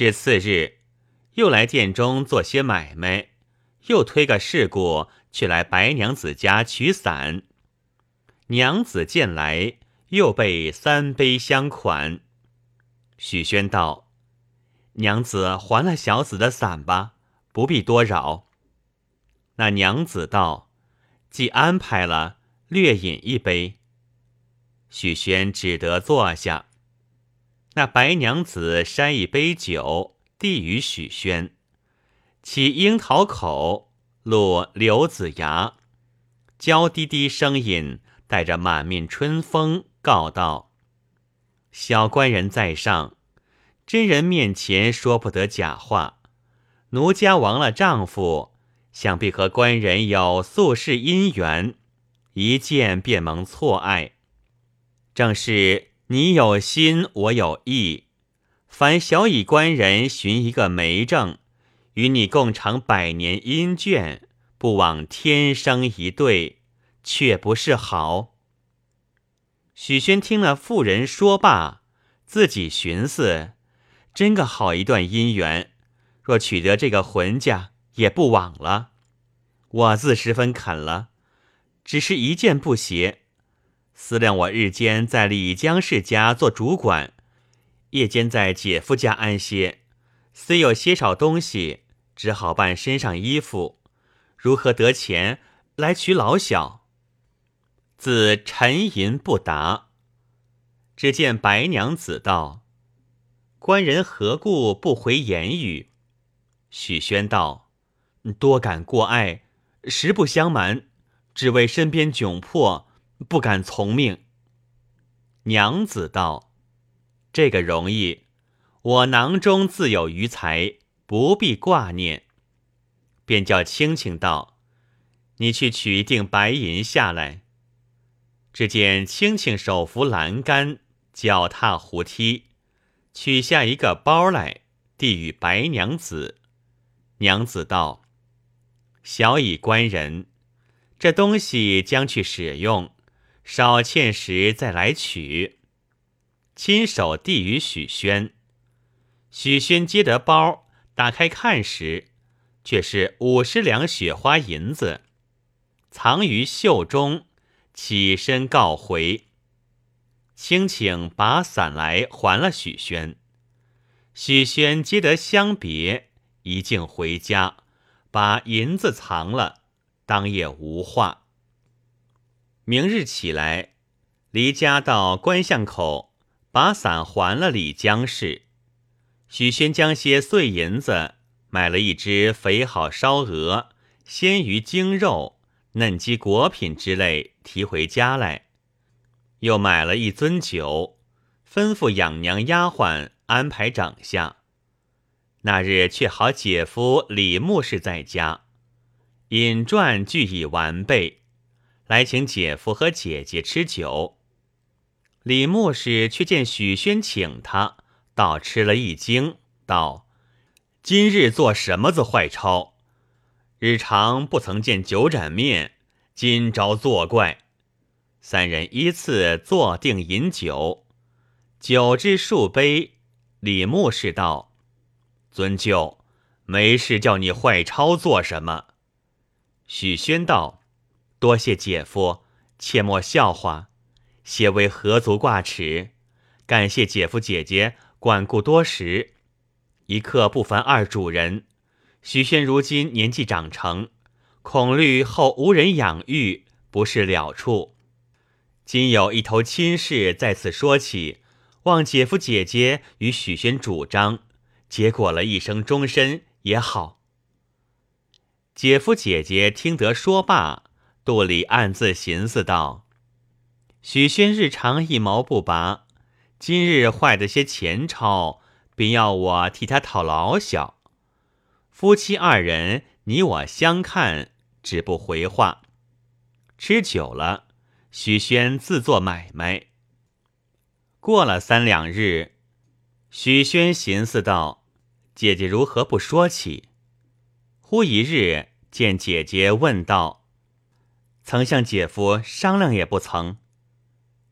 至次日，又来店中做些买卖，又推个事故去来白娘子家取伞。娘子见来，又备三杯相款。许宣道：“娘子还了小子的伞吧，不必多扰。”那娘子道：“既安排了，略饮一杯。”许宣只得坐下。那白娘子筛一杯酒，递与许宣，起樱桃口，露柳子牙，娇滴滴声音，带着满面春风，告道：“小官人在上，真人面前说不得假话。奴家亡了丈夫，想必和官人有宿世姻缘，一见便蒙错爱。正是。”你有心，我有意。凡小乙官人寻一个媒正，与你共成百年姻眷，不枉天生一对，却不是好。许宣听了妇人说罢，自己寻思：真个好一段姻缘，若取得这个浑家，也不枉了。我自十分肯了，只是一件不协。思量我日间在李江氏家做主管，夜间在姐夫家安歇，虽有些少东西，只好办身上衣服，如何得钱来娶老小？自沉吟不答。只见白娘子道：“官人何故不回言语？”许宣道：“多感过爱，实不相瞒，只为身边窘迫。”不敢从命。娘子道：“这个容易，我囊中自有余财，不必挂念。”便叫青青道：“你去取一锭白银下来。”只见青青手扶栏杆，脚踏胡梯，取下一个包来，递与白娘子。娘子道：“小乙官人，这东西将去使用。”少欠时再来取，亲手递与许宣。许宣接得包，打开看时，却是五十两雪花银子，藏于袖中，起身告回。青青把伞来还了许宣。许宣接得相别，一径回家，把银子藏了，当夜无话。明日起来，离家到关巷口，把伞还了李江氏。许宣将些碎银子买了一只肥好烧鹅、鲜鱼精肉、嫩鸡果品之类提回家来，又买了一樽酒，吩咐养娘丫鬟安排整下。那日却好姐夫李牧氏在家，引馔俱已完备。来请姐夫和姐姐吃酒，李牧师却见许宣请他，倒吃了一惊，道：“今日做什么子坏抄？日常不曾见酒盏面，今朝作怪。”三人依次坐定饮酒，酒至数杯，李牧师道：“尊舅，没事叫你坏抄做什么？”许宣道。多谢姐夫，切莫笑话，些为何足挂齿。感谢姐夫姐姐管顾多时，一刻不烦二主人。许宣如今年纪长成，恐虑后无人养育，不是了处。今有一头亲事在此说起，望姐夫姐姐与许宣主张，结果了一生终身也好。姐夫姐姐听得说罢。肚里暗自寻思道：“许宣日常一毛不拔，今日坏的些钱钞，便要我替他讨老小。夫妻二人你我相看，只不回话。吃酒了，许宣自做买卖。过了三两日，许宣寻思道：姐姐如何不说起？忽一日见姐姐问道。”曾向姐夫商量也不曾。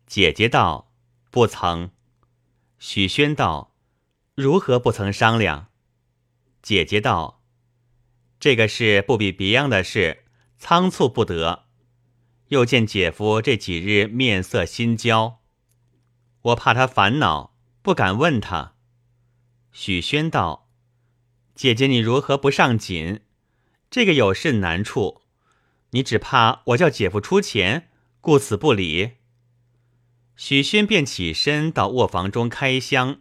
姐姐道：“不曾。”许宣道：“如何不曾商量？”姐姐道：“这个事不比别样的事，仓促不得。又见姐夫这几日面色心焦，我怕他烦恼，不敢问他。”许宣道：“姐姐，你如何不上紧？这个有甚难处？你只怕我叫姐夫出钱，故此不理。”许宣便起身到卧房中开箱，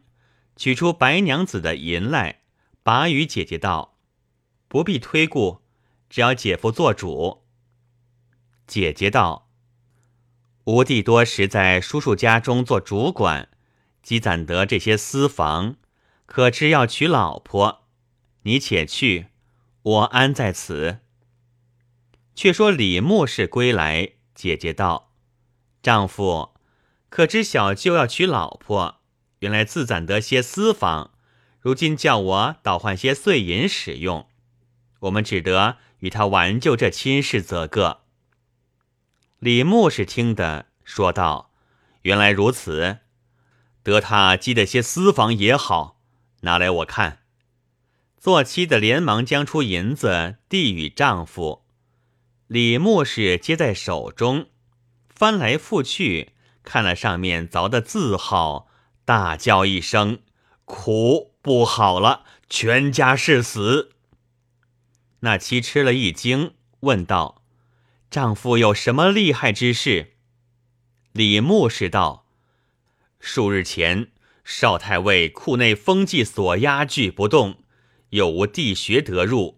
取出白娘子的银来。把与姐姐道：“不必推顾，只要姐夫做主。”姐姐道：“吾弟多时在叔叔家中做主管，积攒得这些私房，可知要娶老婆。你且去，我安在此。”却说李牧氏归来，姐姐道：“丈夫，可知小舅要娶老婆，原来自攒得些私房。”如今叫我倒换些碎银使用，我们只得与他挽救这亲事则个。李牧是听得，说道：“原来如此，得他积的些私房也好，拿来我看。”做妻的连忙将出银子递与丈夫，李牧是接在手中，翻来覆去看了上面凿的字号，大叫一声：“苦！”不好了，全家是死。那妻吃了一惊，问道：“丈夫有什么厉害之事？”李牧士道：“数日前，少太尉库内封记所压拒不动，又无地穴得入，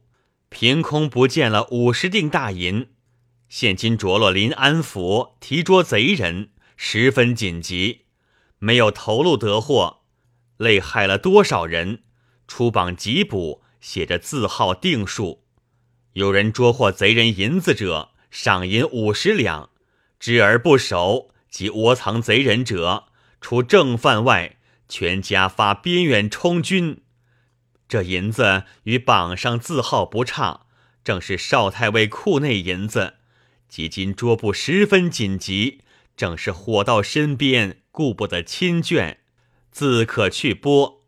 凭空不见了五十锭大银，现今着落临安府，提捉贼人，十分紧急，没有头路得货。”累害了多少人？出榜缉捕，写着字号定数。有人捉获贼人银子者，赏银五十两；知而不守及窝藏贼人者，除正犯外，全家发边远充军。这银子与榜上字号不差，正是少太尉库内银子。即今捉捕十分紧急，正是火到身边，顾不得亲眷。自可去拨，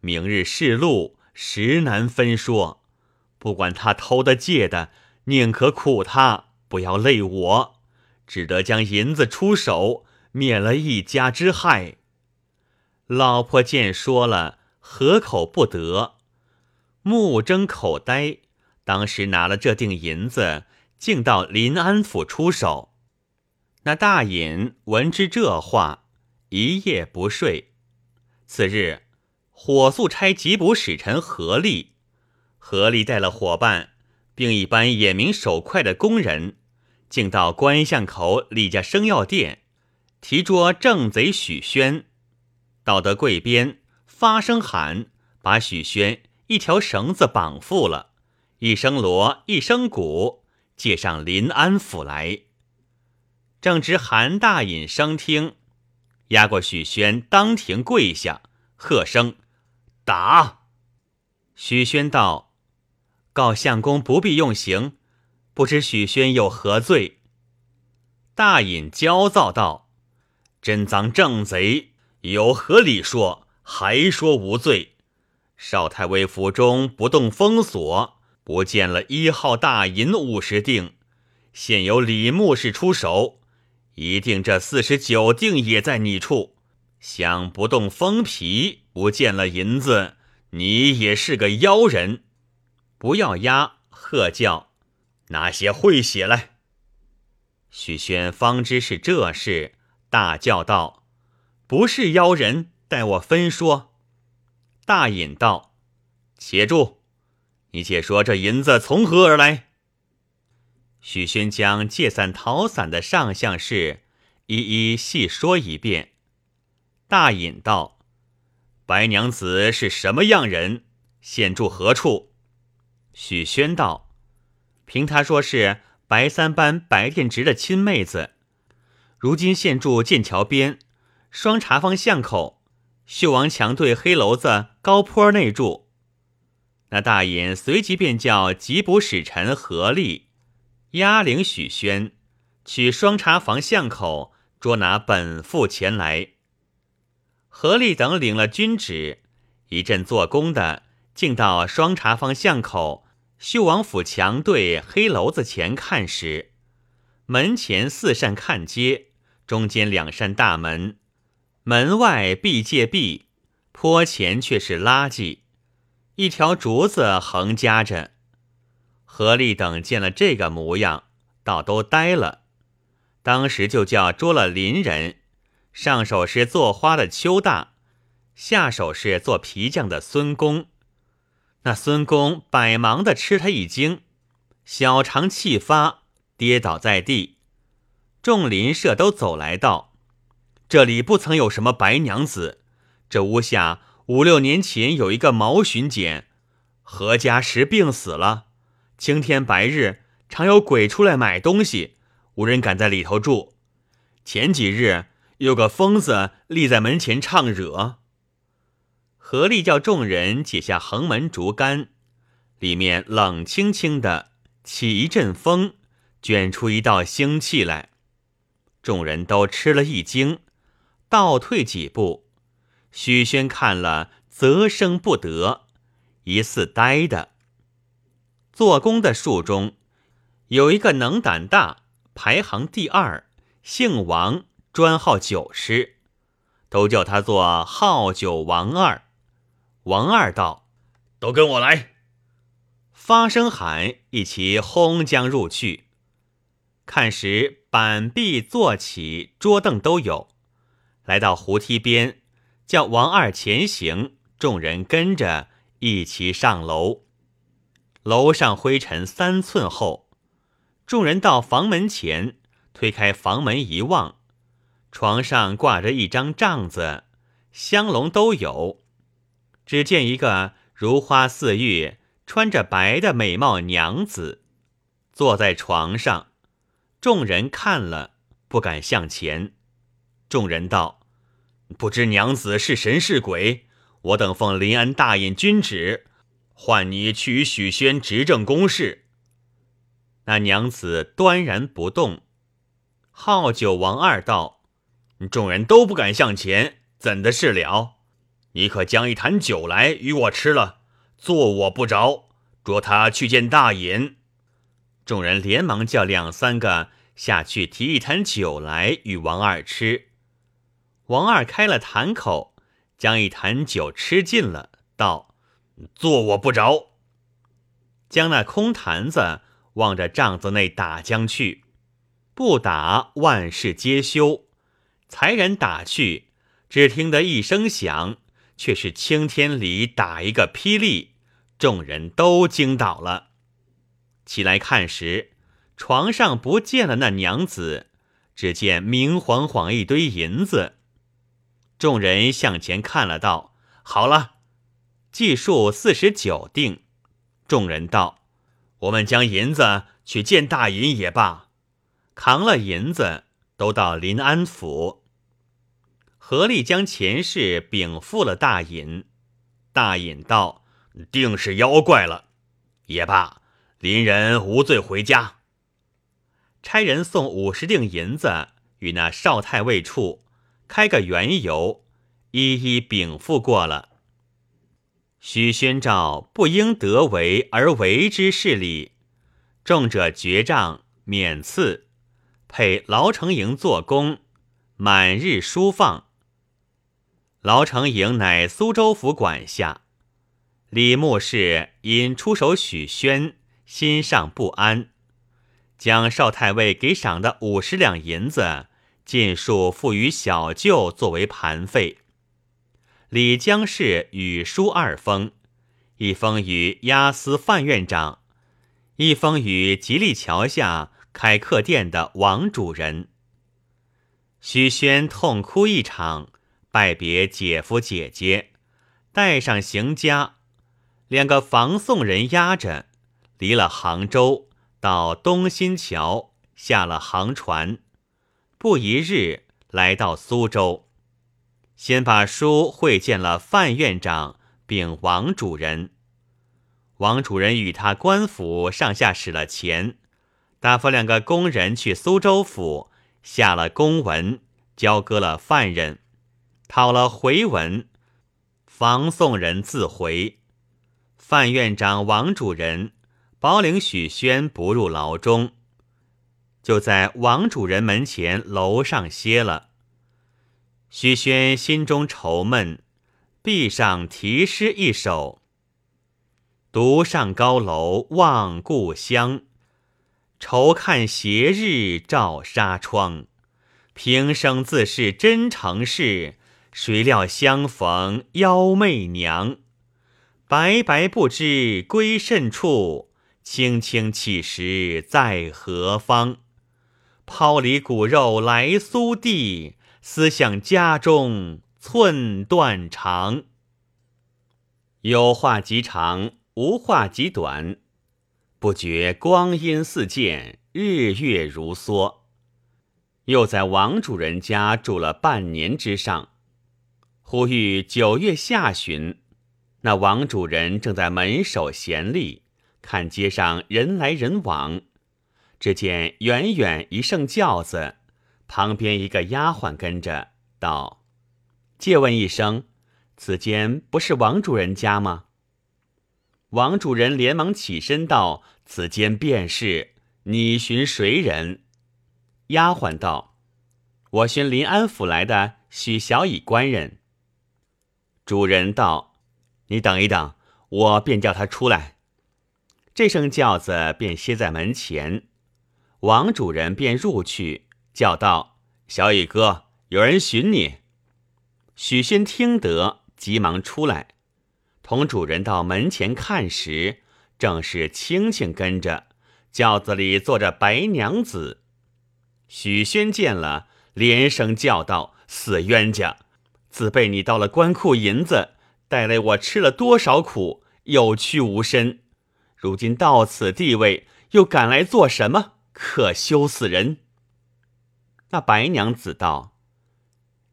明日试路，实难分说。不管他偷的借的，宁可苦他，不要累我，只得将银子出手，免了一家之害。老婆见说了，合口不得，目睁口呆。当时拿了这锭银子，竟到临安府出手。那大隐闻之这话，一夜不睡。次日，火速差缉捕使臣何力，何力带了伙伴，并一班眼明手快的工人，竟到关巷口李家生药店，提捉正贼许宣。到得柜边，发声喊，把许宣一条绳子绑缚了，一声锣，一声鼓，借上临安府来。正值韩大隐升听。压过许宣，当庭跪下，喝声：“打！”许宣道：“告相公不必用刑，不知许宣有何罪？”大隐焦躁道：“真赃正贼，有何理说？还说无罪？少太尉府中不动封锁，不见了一号大银五十锭，现由李牧氏出手。”一定这四十九锭也在你处，想不动封皮，不见了银子，你也是个妖人！不要押，喝叫，拿些会血来。许宣方知是这事，大叫道：“不是妖人，待我分说。”大隐道：“且住，你且说这银子从何而来？”许宣将借伞逃伞的上相事一一细说一遍。大隐道：“白娘子是什么样人？现住何处？”许宣道：“凭他说是白三班白殿直的亲妹子，如今现住剑桥边双茶坊巷口秀王墙对黑楼子高坡内住。”那大隐随即便叫缉捕使臣何力。押领许宣，去双茶房巷口捉拿本副前来。何立等领了军旨，一阵做工的，竟到双茶坊巷口秀王府墙对黑楼子前看时，门前四扇看街，中间两扇大门，门外壁借壁，坡前却是垃圾，一条竹子横夹着。何立等见了这个模样，倒都呆了。当时就叫捉了邻人，上手是做花的邱大，下手是做皮匠的孙公。那孙公百忙的吃他一惊，小肠气发，跌倒在地。众邻舍都走来道：“这里不曾有什么白娘子，这屋下五六年前有一个毛巡检，何家时病死了，青天白日常有鬼出来买东西。”无人敢在里头住。前几日有个疯子立在门前唱惹，何力叫众人解下横门竹竿，里面冷清清的，起一阵风，卷出一道腥气来。众人都吃了一惊，倒退几步。许宣看了，则生不得，疑似呆的。做工的树中有一个能胆大。排行第二，姓王，专好酒师，都叫他做好酒王二。王二道：“都跟我来！”发声喊，一齐轰将入去。看时，板壁坐起，桌凳都有。来到湖梯边，叫王二前行，众人跟着一齐上楼。楼上灰尘三寸厚。众人到房门前，推开房门一望，床上挂着一张帐子，香笼都有。只见一个如花似玉、穿着白的美貌娘子坐在床上。众人看了，不敢向前。众人道：“不知娘子是神是鬼？我等奉临安大尹君旨，唤你去与许宣执政公事。”那娘子端然不动，好酒王二道，众人都不敢向前，怎的是了？你可将一坛酒来与我吃了，坐我不着，捉他去见大尹。众人连忙叫两三个下去提一坛酒来与王二吃。王二开了坛口，将一坛酒吃尽了，道：“坐我不着。”将那空坛子。望着帐子内打将去，不打万事皆休。才人打去，只听得一声响，却是青天里打一个霹雳，众人都惊倒了。起来看时，床上不见了那娘子，只见明晃晃一堆银子。众人向前看了，道：“好了，计数四十九锭。”众人道。我们将银子去见大尹也罢，扛了银子都到临安府，合力将前事禀复了大尹。大尹道：“定是妖怪了，也罢，邻人无罪回家。”差人送五十锭银子与那少太尉处开个缘由，一一禀复过了。许宣召不应得为而为之事理，重者绝杖免赐，配牢城营做工，满日书放。牢城营乃苏州府管辖。李牧氏因出手许宣，心上不安，将少太尉给赏的五十两银子，尽数付与小舅作为盘费。李江氏与书二封，一封与押司范院长，一封与吉利桥下开客店的王主人。许宣痛哭一场，拜别姐夫姐姐，带上行家，两个防送人押着，离了杭州，到东新桥下了航船，不一日来到苏州。先把书会见了范院长，并王主人。王主人与他官府上下使了钱，打发两个工人去苏州府下了公文，交割了犯人，讨了回文，防送人自回。范院长、王主人、保领许宣不入牢中，就在王主人门前楼上歇了。许宣心中愁闷，壁上题诗一首：“独上高楼望故乡，愁看斜日照纱窗。平生自是真诚事，谁料相逢妖媚娘。”白白不知归甚处，青青岂时在何方？抛离骨肉来苏地，思想家中寸断肠。有话极长，无话极短，不觉光阴似箭，日月如梭。又在王主人家住了半年之上，忽遇九月下旬。那王主人正在门首闲立，看街上人来人往，只见远远一乘轿子，旁边一个丫鬟跟着，道：“借问一声，此间不是王主人家吗？”王主人连忙起身道：“此间便是。你寻谁人？”丫鬟道：“我寻临安府来的许小乙官人。”主人道。你等一等，我便叫他出来。这声轿子便歇在门前，王主人便入去，叫道：“小乙哥，有人寻你。”许宣听得，急忙出来，同主人到门前看时，正是青青跟着轿子里坐着白娘子。许宣见了，连声叫道：“死冤家，自被你盗了官库银子。”带来我吃了多少苦，有屈无伸，如今到此地位，又赶来做什么？可羞死人！那白娘子道：“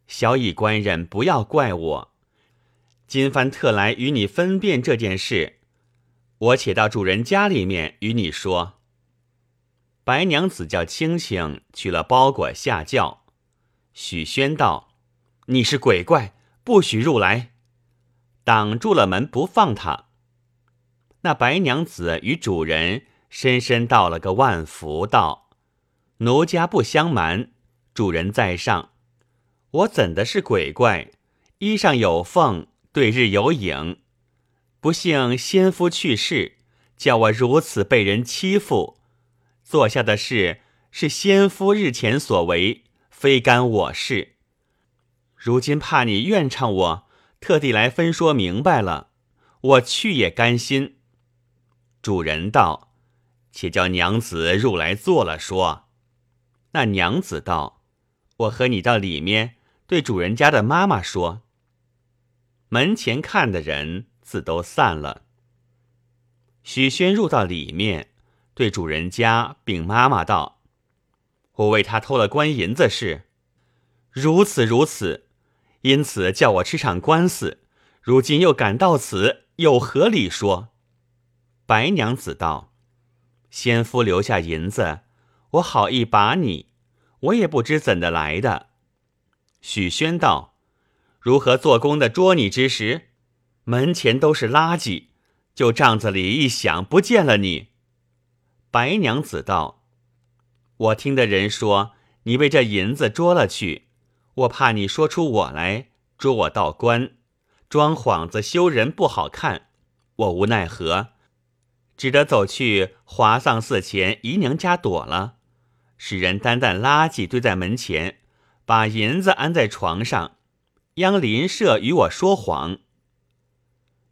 小乙官人，不要怪我，今番特来与你分辨这件事，我且到主人家里面与你说。”白娘子叫青青取了包裹下轿，许宣道：“你是鬼怪，不许入来。”挡住了门，不放他。那白娘子与主人深深道了个万福，道：“奴家不相瞒，主人在上，我怎的是鬼怪？衣上有缝，对日有影。不幸先夫去世，叫我如此被人欺负。做下的事是先夫日前所为，非干我事。如今怕你怨唱我。”特地来分说明白了，我去也甘心。主人道：“且叫娘子入来坐了说。”那娘子道：“我和你到里面对主人家的妈妈说。”门前看的人自都散了。许宣入到里面，对主人家禀妈妈道：“我为他偷了官银子事，如此如此。”因此叫我吃场官司，如今又赶到此，有何理说？白娘子道：“先夫留下银子，我好意把你，我也不知怎的来的。”许宣道：“如何做工的捉你之时，门前都是垃圾，就帐子里一响，不见了你。”白娘子道：“我听的人说，你为这银子捉了去。”我怕你说出我来捉我道官，装幌子羞人不好看，我无奈何，只得走去华藏寺前姨娘家躲了，使人担担垃圾堆在门前，把银子安在床上，央邻舍与我说谎。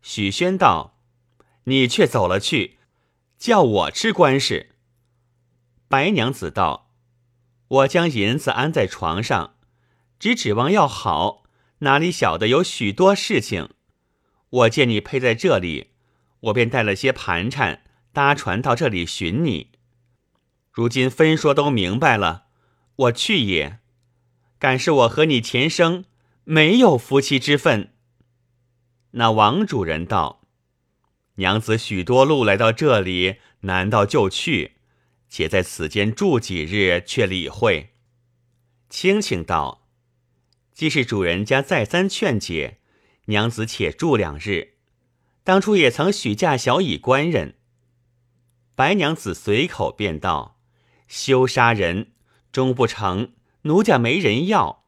许宣道：“你却走了去，叫我吃官事。”白娘子道：“我将银子安在床上。”只指望要好，哪里晓得有许多事情。我见你配在这里，我便带了些盘缠，搭船到这里寻你。如今分说都明白了，我去也。敢是我和你前生没有夫妻之分？那王主人道：“娘子许多路来到这里，难道就去？且在此间住几日，却理会。”青青道。既是主人家再三劝解，娘子且住两日。当初也曾许嫁小乙官人。白娘子随口便道：“休杀人，终不成，奴家没人要，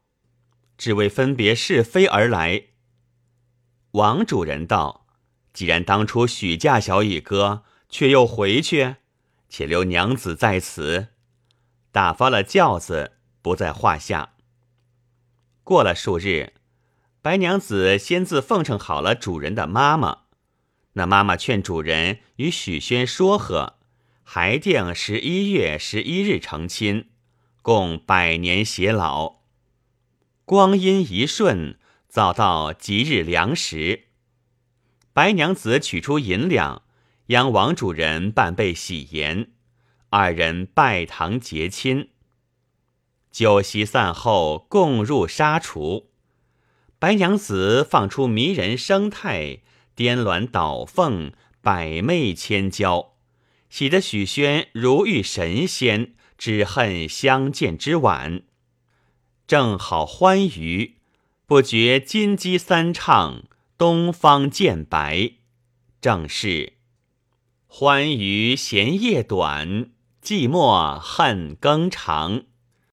只为分别是非而来。”王主人道：“既然当初许嫁小乙哥，却又回去，且留娘子在此，打发了轿子，不在话下。”过了数日，白娘子先自奉承好了主人的妈妈。那妈妈劝主人与许宣说和，还定十一月十一日成亲，共百年偕老。光阴一瞬，早到吉日良时。白娘子取出银两，央王主人办备喜筵，二人拜堂结亲。酒席散后，共入沙厨。白娘子放出迷人生态，颠鸾倒凤，百媚千娇，喜得许宣如遇神仙，只恨相见之晚。正好欢愉，不觉金鸡三唱，东方渐白。正是欢愉闲夜短，寂寞恨更长。